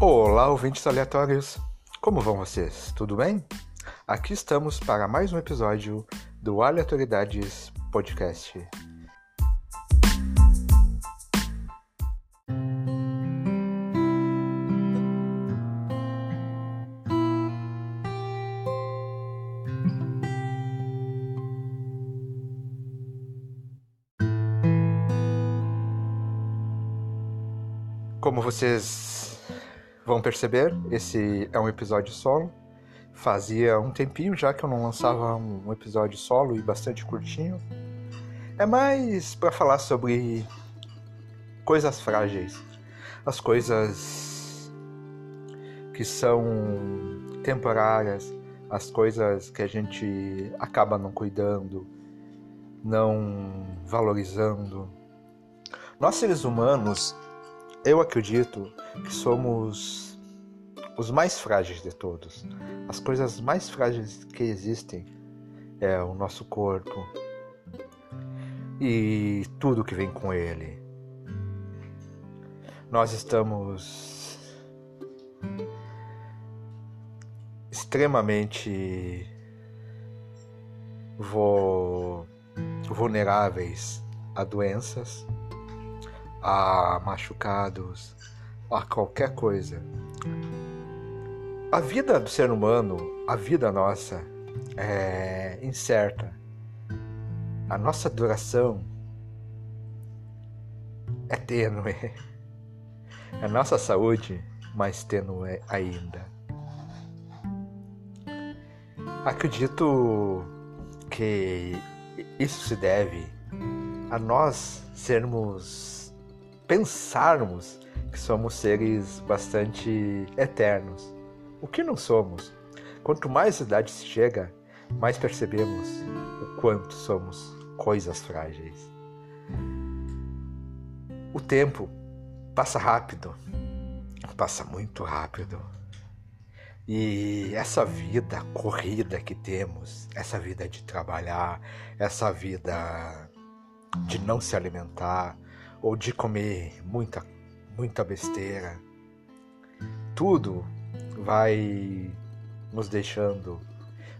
Olá, ouvintes aleatórios! Como vão vocês? Tudo bem? Aqui estamos para mais um episódio do Aleatoridades Podcast. Como vocês vão perceber, esse é um episódio solo. Fazia um tempinho já que eu não lançava um episódio solo e bastante curtinho. É mais para falar sobre coisas frágeis, as coisas que são temporárias, as coisas que a gente acaba não cuidando, não valorizando. Nós seres humanos eu acredito que somos os mais frágeis de todos. As coisas mais frágeis que existem é o nosso corpo e tudo que vem com ele. Nós estamos extremamente vulneráveis a doenças a machucados, a qualquer coisa. A vida do ser humano, a vida nossa, é incerta. A nossa duração é tênue. A nossa saúde mais tênue ainda. Acredito que isso se deve a nós sermos pensarmos que somos seres bastante eternos, o que não somos. Quanto mais idade se chega, mais percebemos o quanto somos coisas frágeis. O tempo passa rápido, passa muito rápido. E essa vida corrida que temos, essa vida de trabalhar, essa vida de não se alimentar, ou de comer muita, muita besteira. Tudo vai nos deixando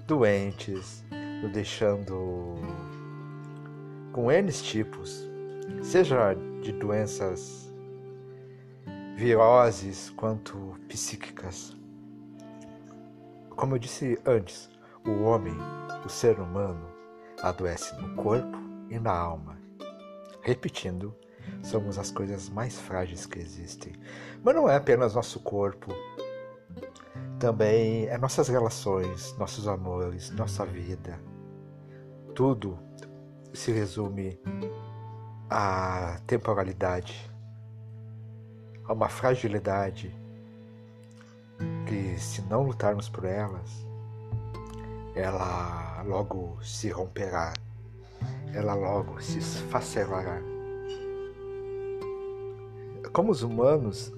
doentes, nos deixando com N tipos, seja de doenças viroses quanto psíquicas. Como eu disse antes, o homem, o ser humano, adoece no corpo e na alma. Repetindo, somos as coisas mais frágeis que existem. Mas não é apenas nosso corpo, também é nossas relações, nossos amores, nossa vida. Tudo se resume à temporalidade, a uma fragilidade que, se não lutarmos por elas, ela logo se romperá, ela logo se esfacelará como os humanos,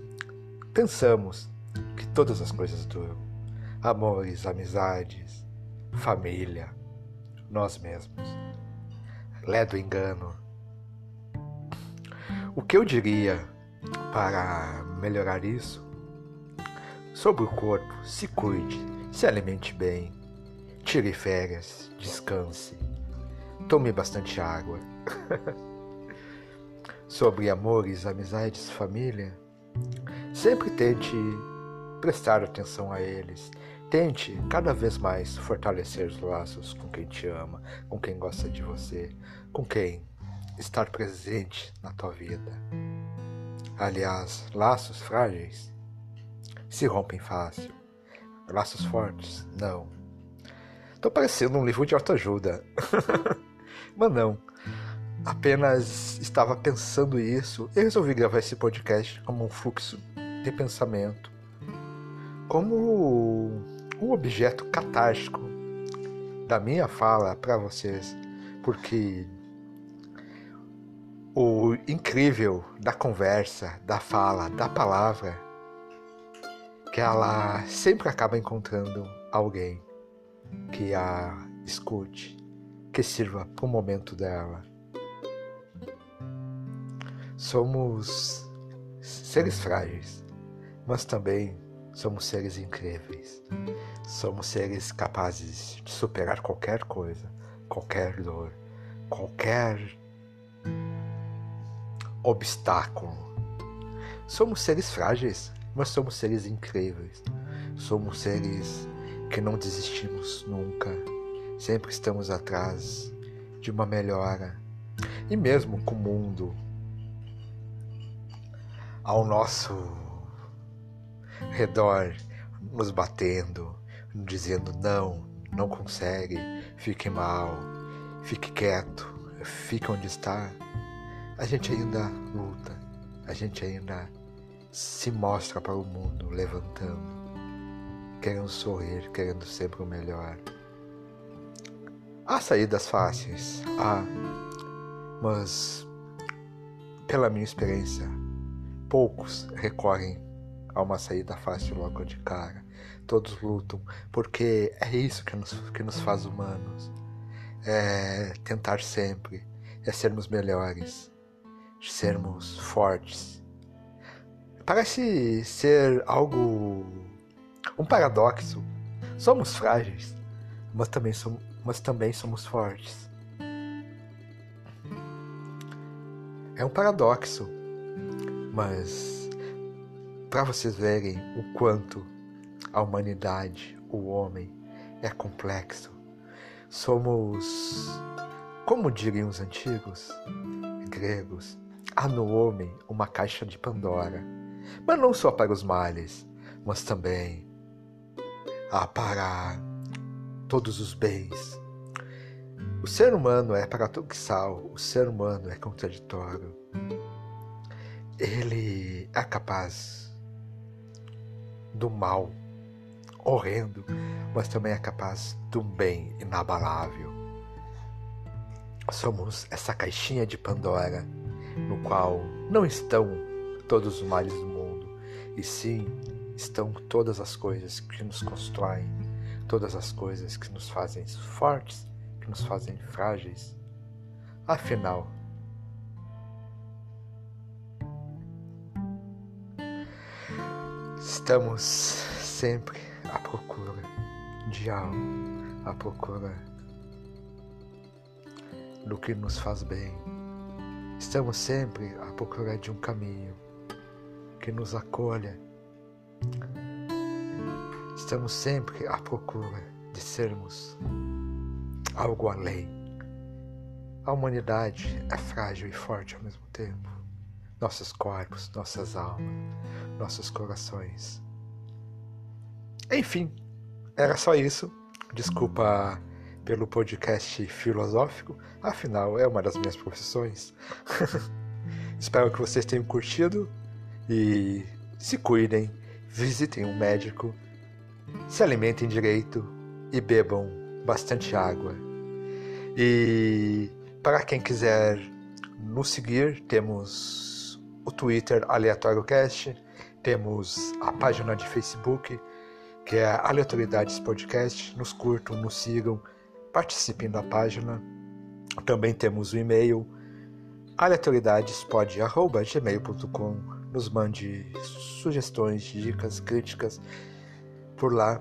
pensamos que todas as coisas duram. Amores, amizades, família, nós mesmos. Ledo engano. O que eu diria para melhorar isso? Sobre o corpo, se cuide, se alimente bem, tire férias, descanse, tome bastante água. sobre amores, amizades, família, sempre tente prestar atenção a eles. Tente cada vez mais fortalecer os laços com quem te ama, com quem gosta de você, com quem estar presente na tua vida. Aliás, laços frágeis se rompem fácil. Laços fortes, não. Tô parecendo um livro de autoajuda. Mas não apenas estava pensando isso. E resolvi gravar esse podcast como um fluxo de pensamento, como um objeto catártico da minha fala para vocês, porque o incrível da conversa, da fala, da palavra, que ela sempre acaba encontrando alguém que a escute, que sirva para o momento dela Somos seres frágeis, mas também somos seres incríveis. Somos seres capazes de superar qualquer coisa, qualquer dor, qualquer obstáculo. Somos seres frágeis, mas somos seres incríveis. Somos seres que não desistimos nunca. Sempre estamos atrás de uma melhora. E mesmo com o mundo ao nosso redor nos batendo, dizendo não, não consegue, fique mal, fique quieto, fique onde está, a gente ainda luta, a gente ainda se mostra para o mundo levantando, querendo sorrir, querendo sempre o melhor. Há saídas fáceis, há, mas pela minha experiência, poucos recorrem a uma saída fácil logo de cara. Todos lutam, porque é isso que nos, que nos faz humanos. É tentar sempre, é sermos melhores, sermos fortes. Parece ser algo. um paradoxo. Somos frágeis, mas também somos, mas também somos fortes. É um paradoxo, mas para vocês verem o quanto a humanidade, o homem, é complexo. Somos, como diriam os antigos gregos, há no homem uma caixa de Pandora, mas não só para os males, mas também há para todos os bens. O ser humano é paradoxal, o ser humano é contraditório. Ele é capaz do mal horrendo, mas também é capaz do bem inabalável. Somos essa caixinha de Pandora no qual não estão todos os males do mundo, e sim estão todas as coisas que nos constroem, todas as coisas que nos fazem fortes, que nos fazem frágeis. Afinal, Estamos sempre à procura de algo, à procura do que nos faz bem. Estamos sempre à procura de um caminho que nos acolha. Estamos sempre à procura de sermos algo além. A humanidade é frágil e forte ao mesmo tempo. Nossos corpos, nossas almas nossos corações. Enfim, era só isso. Desculpa pelo podcast filosófico, afinal é uma das minhas profissões. Espero que vocês tenham curtido e se cuidem, visitem um médico, se alimentem direito e bebam bastante água. E para quem quiser nos seguir, temos o Twitter Aleatório Cast temos a página de Facebook, que é Aleatoriedades Podcast. Nos curtam, nos sigam, participem da página. Também temos o e-mail aleatoriedadespod.gmail.com Nos mande sugestões, dicas, críticas por lá.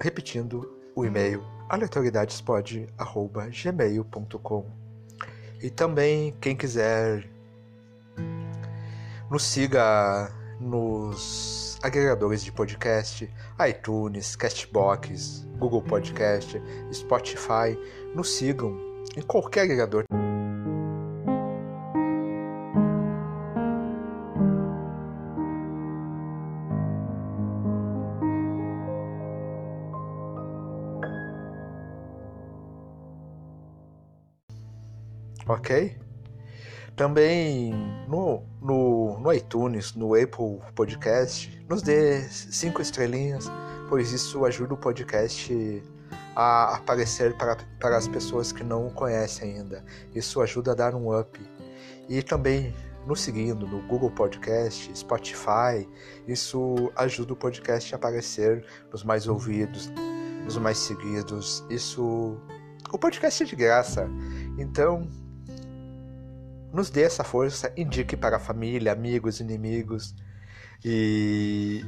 Repetindo o e-mail aleatoriedadespod.gmail.com E também, quem quiser nos siga nos agregadores de podcast, iTunes, Castbox, Google Podcast, Spotify. Nos sigam em qualquer agregador. Também no, no, no iTunes, no Apple Podcast, nos dê cinco estrelinhas, pois isso ajuda o podcast a aparecer para, para as pessoas que não o conhecem ainda. Isso ajuda a dar um up. E também nos seguindo no Google Podcast, Spotify, isso ajuda o podcast a aparecer nos mais ouvidos, nos mais seguidos. Isso. O podcast é de graça. Então, nos dê essa força, indique para a família, amigos, inimigos e,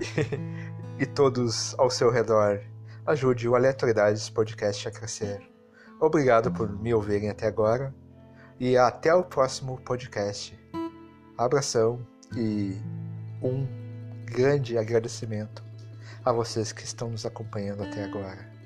e todos ao seu redor. Ajude o Aleatoriedades Podcast a crescer. Obrigado por me ouvirem até agora e até o próximo podcast. Abração e um grande agradecimento a vocês que estão nos acompanhando até agora.